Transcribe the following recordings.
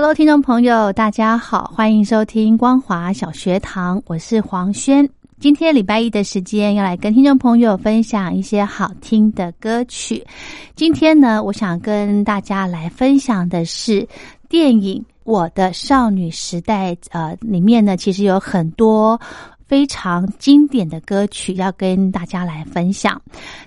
Hello，听众朋友，大家好，欢迎收听光华小学堂，我是黄轩。今天礼拜一的时间，要来跟听众朋友分享一些好听的歌曲。今天呢，我想跟大家来分享的是电影《我的少女时代》呃，里面呢，其实有很多。非常经典的歌曲要跟大家来分享。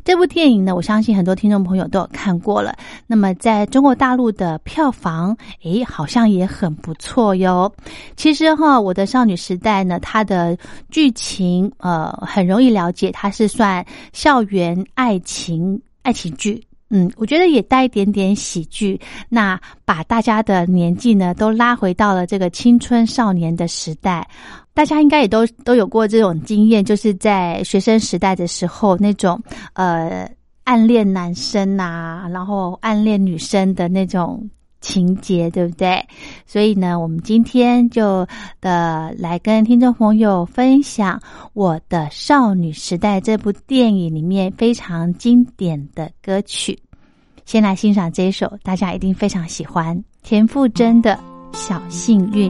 这部电影呢，我相信很多听众朋友都有看过了。那么在中国大陆的票房，诶，好像也很不错哟。其实哈，《我的少女时代》呢，它的剧情呃很容易了解，它是算校园爱情爱情剧。嗯，我觉得也带一点点喜剧。那把大家的年纪呢都拉回到了这个青春少年的时代。大家应该也都都有过这种经验，就是在学生时代的时候，那种呃暗恋男生呐，然后暗恋女生的那种情节，对不对？所以呢，我们今天就的来跟听众朋友分享《我的少女时代》这部电影里面非常经典的歌曲。先来欣赏这一首，大家一定非常喜欢田馥甄的《小幸运》。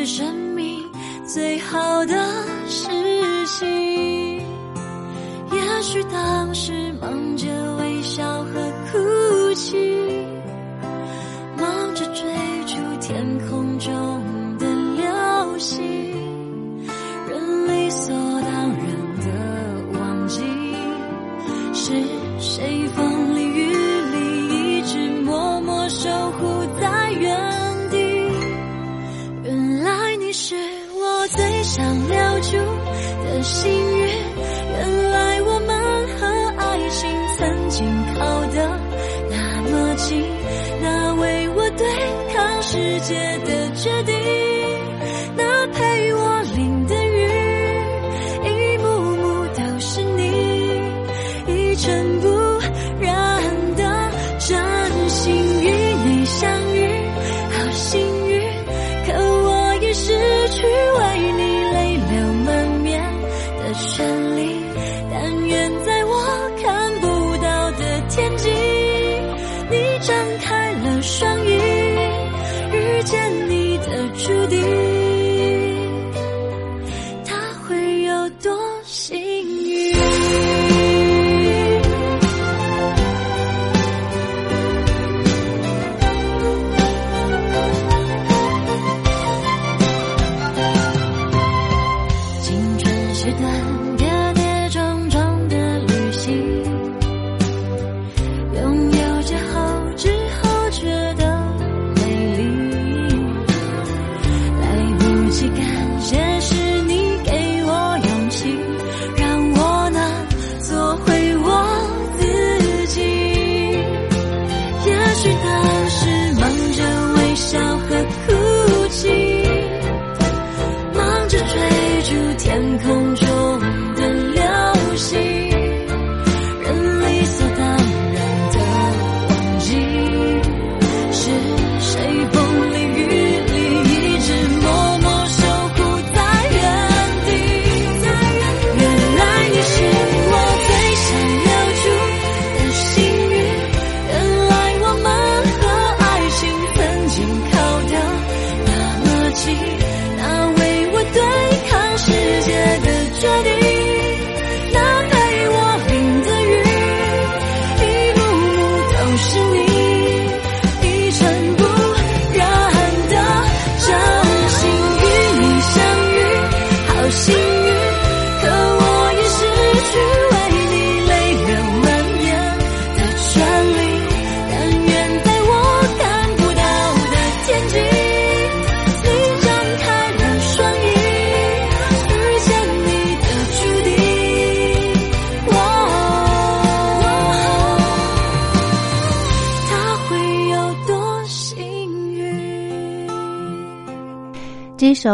是生命最好的事情。也许当时忙着界的决定，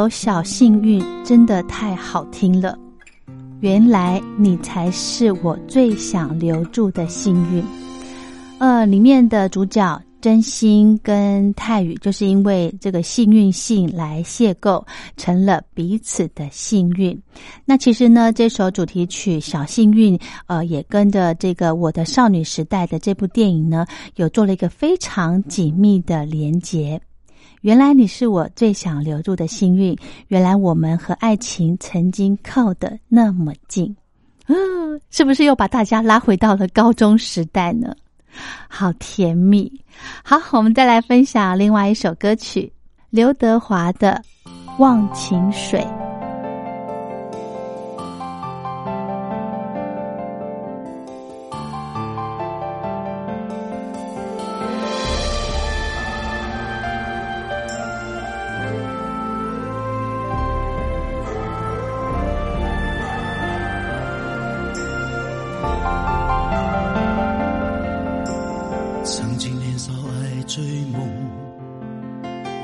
《小幸运》真的太好听了。原来你才是我最想留住的幸运。呃，里面的主角真心跟泰宇，就是因为这个幸运信来邂逅，成了彼此的幸运。那其实呢，这首主题曲《小幸运》呃，也跟着这个《我的少女时代》的这部电影呢，有做了一个非常紧密的连结。原来你是我最想留住的幸运。原来我们和爱情曾经靠得那么近，嗯，是不是又把大家拉回到了高中时代呢？好甜蜜。好，我们再来分享另外一首歌曲，刘德华的《忘情水》。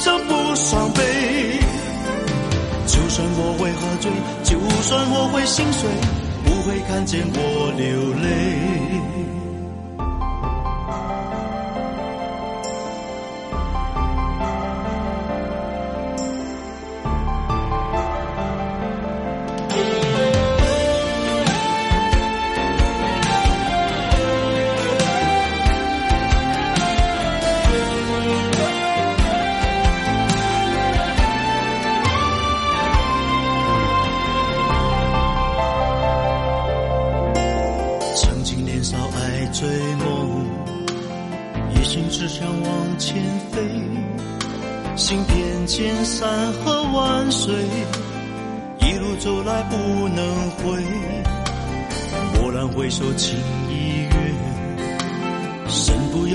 生不伤悲。就算我会喝醉，就算我会心碎，不会看见我流泪。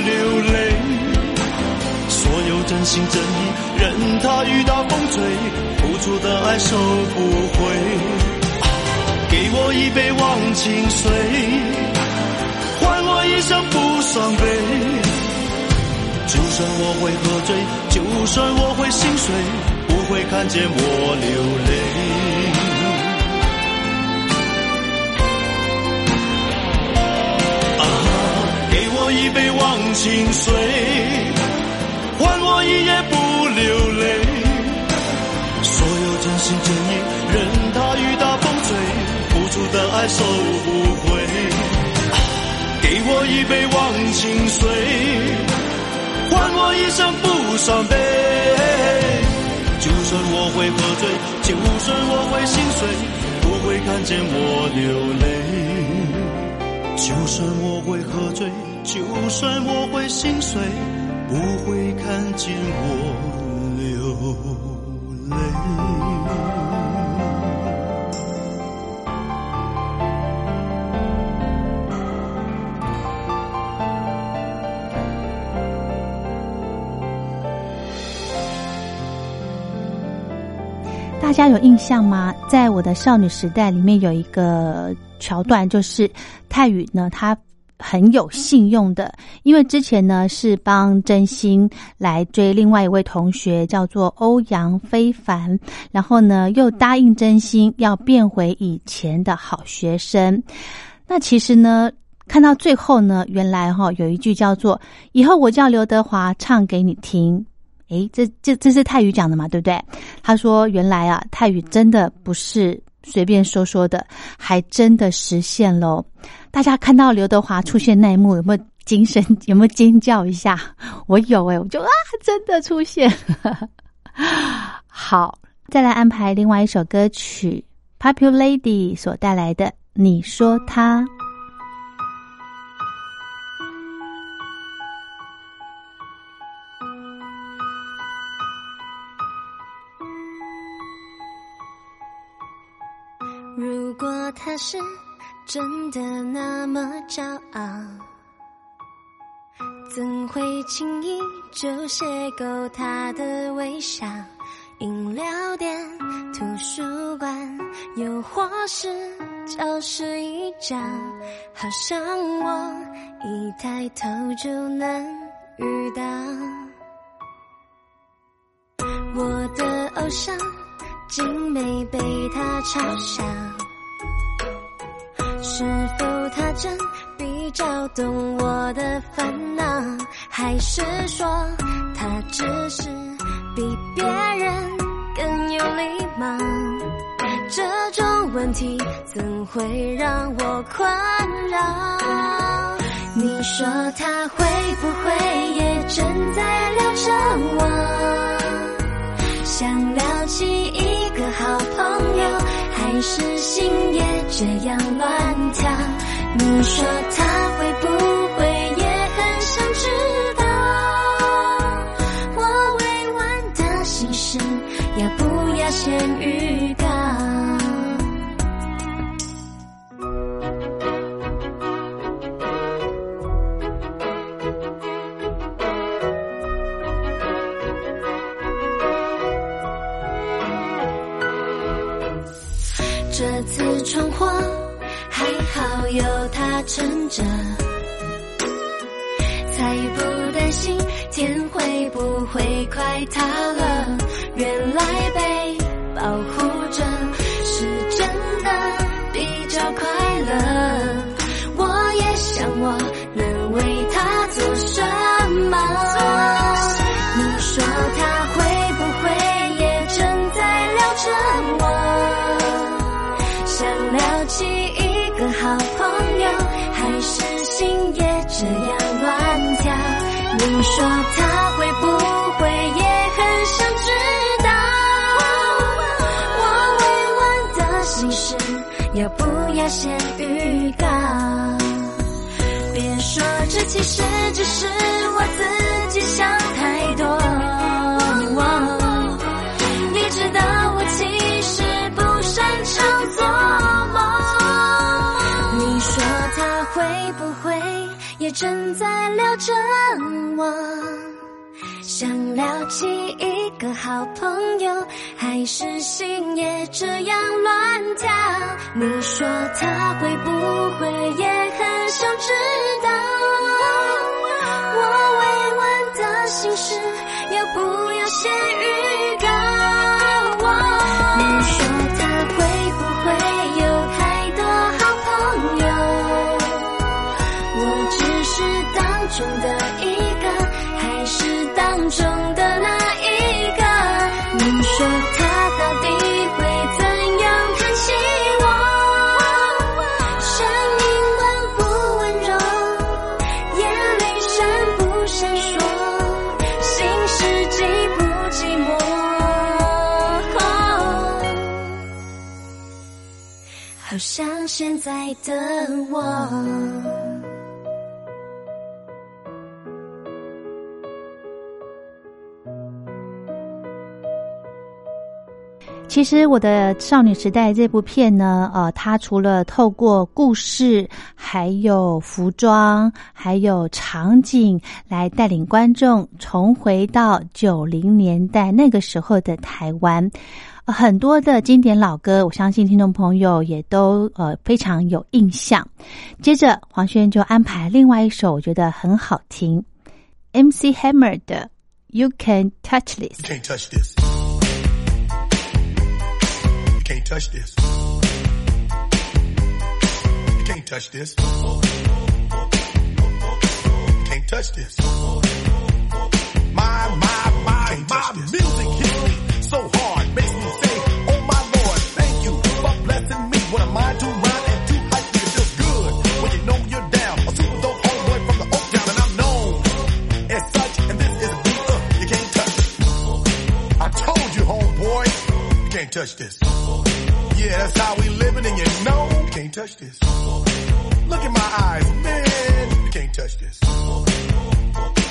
流泪。所有真心真意，任它雨打风吹。付出的爱收不回，给我一杯忘情水，换我一生不伤悲。就算我会喝醉，就算我会心碎，不会看见我流泪。啊，给我一杯情水，换我一夜不流泪。所有真心真意，任它雨打风吹，付出的爱收不回。给我一杯忘情水，换我一生不伤悲。就算我会喝醉，就算我会心碎，不会看见我流泪。就算我会喝醉，就算我会心碎，不会看见我流泪。大家有印象吗？在我的少女时代里面有一个桥段，就是泰宇呢，他很有信用的，因为之前呢是帮真心来追另外一位同学，叫做欧阳非凡，然后呢又答应真心要变回以前的好学生。那其实呢，看到最后呢，原来哈有一句叫做“以后我叫刘德华唱给你听”。诶，这这这是泰语讲的嘛，对不对？他说：“原来啊，泰语真的不是随便说说的，还真的实现喽！大家看到刘德华出现那一幕，有没有精神？有没有尖叫一下？我有诶，我就啊，真的出现！好，再来安排另外一首歌曲：Papua Lady 所带来的《你说他》。”如果他是真的那么骄傲，怎会轻易就邂逅他的微笑？饮料店、图书馆，又或是教室一角，好像我一抬头就能遇到我的偶像。竟没被他嘲笑，是否他真比较懂我的烦恼？还是说他只是比别人更有礼貌？这种问题怎会让我困扰？你说他会不会是心也这样乱跳？你说他他。其实只是我自己想太多，你知道我其实不擅长做梦。你说他会不会也。正在聊着我，想聊起一个好朋友，还是心也这样乱跳？你说他会不会也很想知道现在的我。其实我的少女时代这部片呢，呃，它除了透过故事、还有服装、还有场景来带领观众重回到九零年代那个时候的台湾。很多的经典老歌，我相信听众朋友也都呃非常有印象。接着黄轩就安排另外一首，我觉得很好听，MC Hammer 的《You Can Touch This》。You can't touch this. You can't touch this. You can't touch this. You can't touch this. My, my, my, my music can't touch this. Yeah, that's how we living, and you know you can't touch this. Look in my eyes, man, you can't touch this.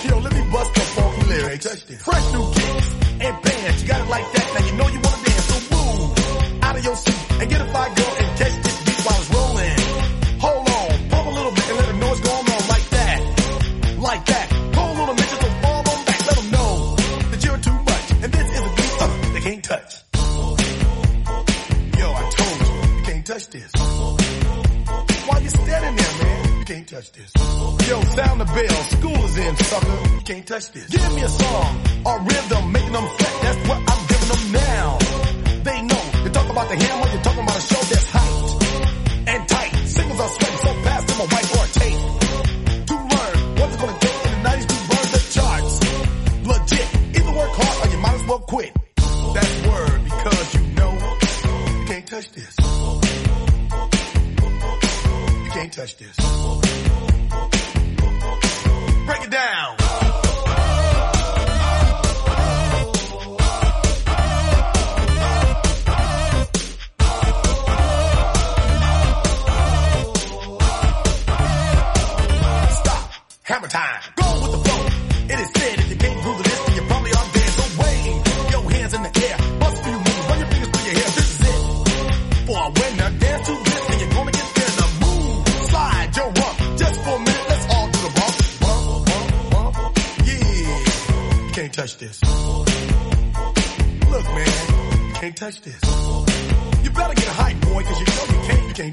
Yo, let me bust the funky lyrics. Fresh new kicks and bands, you got it like that. Now you know you wanna dance, sucker. Can't touch this. Give me a song or rhythm, making them sweat. That's what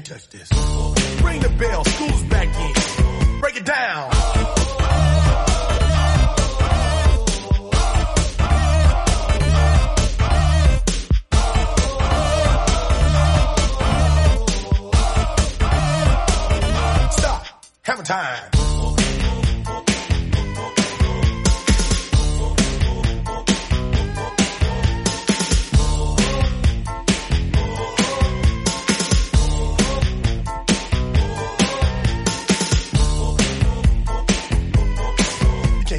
touch this. Ring the bell, school's back in. Break it down. Stop. Hammer time.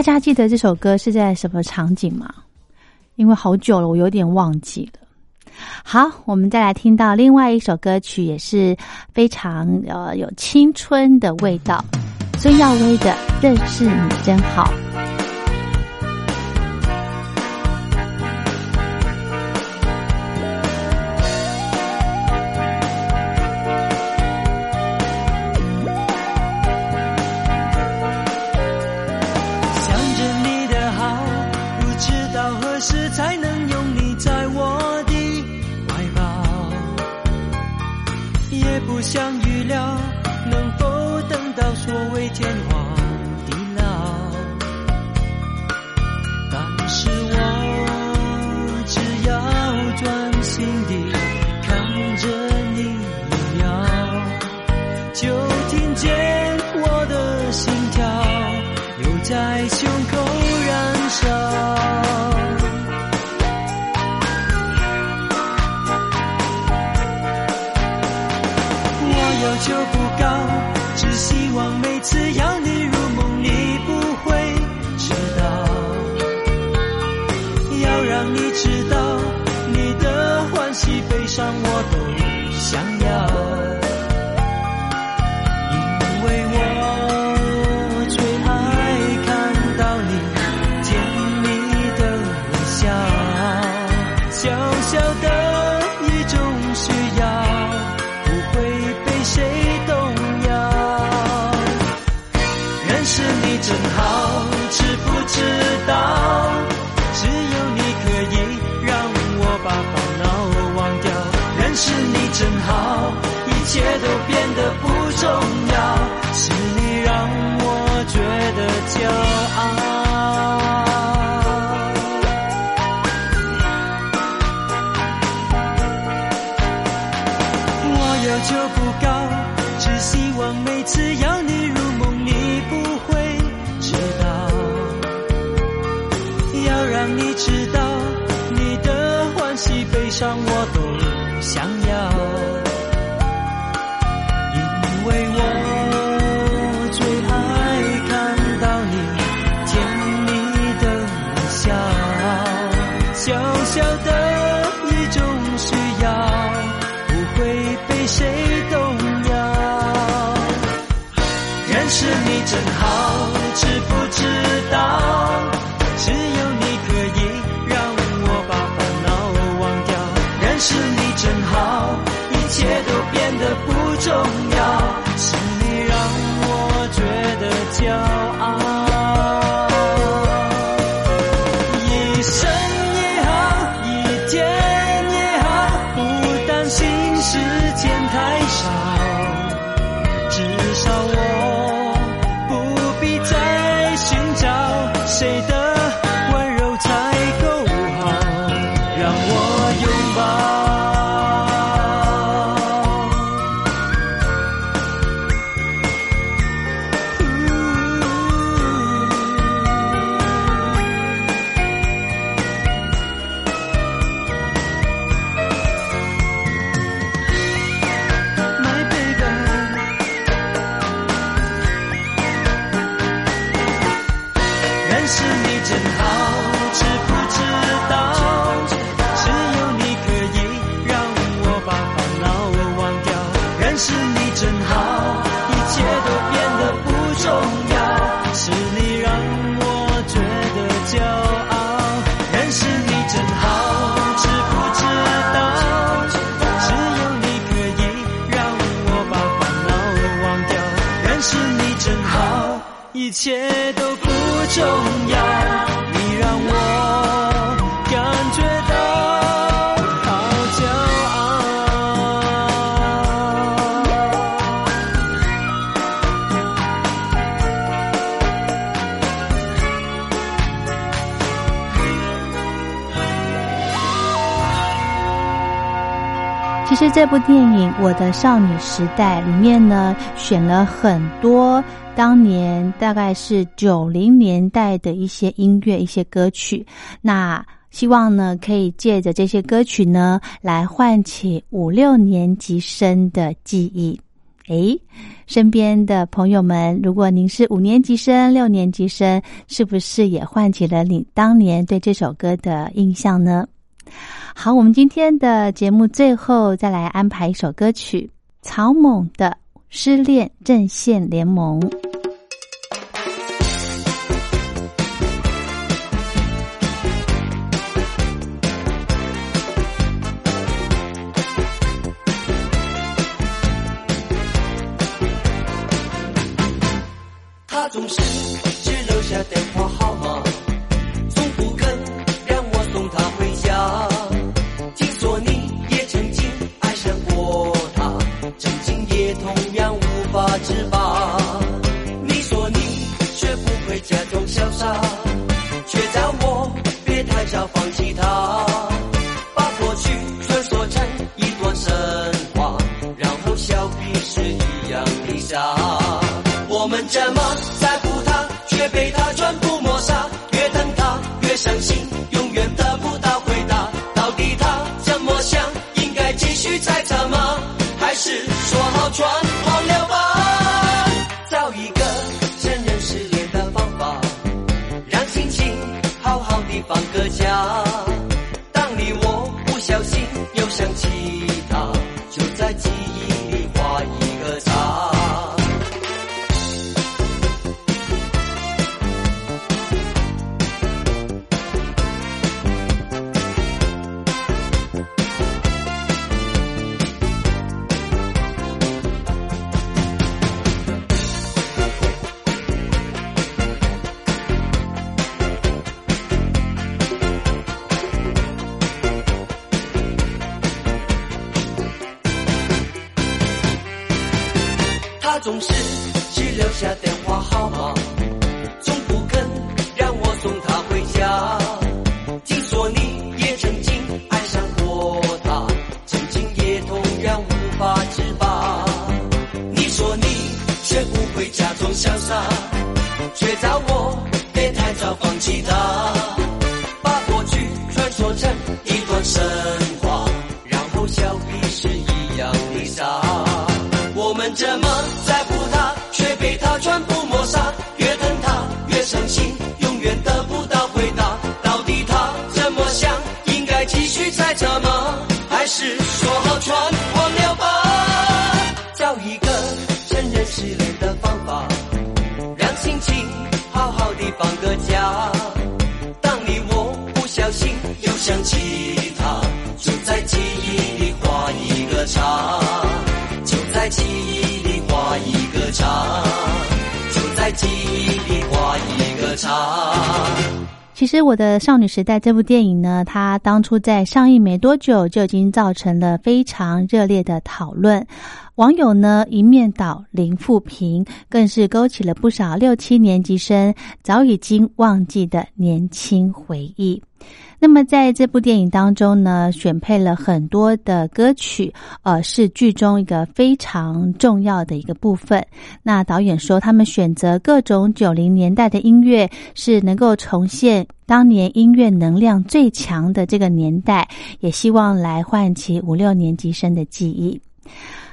大家记得这首歌是在什么场景吗？因为好久了，我有点忘记了。好，我们再来听到另外一首歌曲，也是非常呃有青春的味道，孙耀威的《认识你真好》。胸口燃烧我要求不高只希望每次邀你入梦你不会知道要让你知道你的欢喜悲伤。我重要是你让我觉得骄傲。是这部电影我的少女时代里面呢选了很多当年大概是九零年代的一些音乐一些歌曲。那希望呢可以借着这些歌曲呢来唤起五六年级生的记忆。诶身边的朋友们如果您是五年级生六年级生是不是也唤起了你当年对这首歌的印象呢？好，我们今天的节目最后再来安排一首歌曲，草蜢的《失恋阵线联盟》。总是只留下的叉。就在记忆里画一个叉，就在记忆里画一个叉。其实我的少女时代这部电影呢，它当初在上映没多久就已经造成了非常热烈的讨论。网友呢一面倒零负评，更是勾起了不少六七年级生早已经忘记的年轻回忆。那么在这部电影当中呢，选配了很多的歌曲，呃，是剧中一个非常重要的一个部分。那导演说，他们选择各种九零年代的音乐，是能够重现当年音乐能量最强的这个年代，也希望来唤起五六年级生的记忆。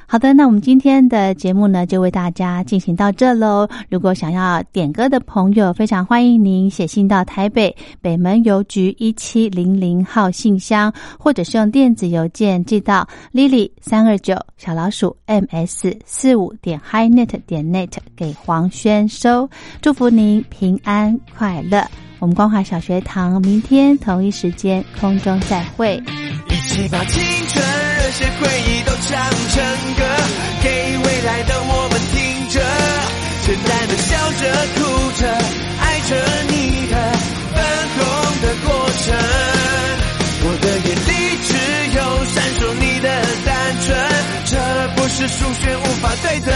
好的，那我们今天的节目呢，就为大家进行到这喽。如果想要点歌的朋友，非常欢迎您写信到台北北门邮局一七零零号信箱，或者是用电子邮件寄到 lily 三二九小老鼠 ms 四五点 hinet 点 net 给黄轩收。祝福您平安快乐。我们光华小学堂明天同一时间空中再会。一起把青春热血回忆都唱成歌，给未来的我们听着，简单的笑着哭着，爱着你的粉红的过程。我的眼里只有闪烁你的单纯，这不是数学无法对等。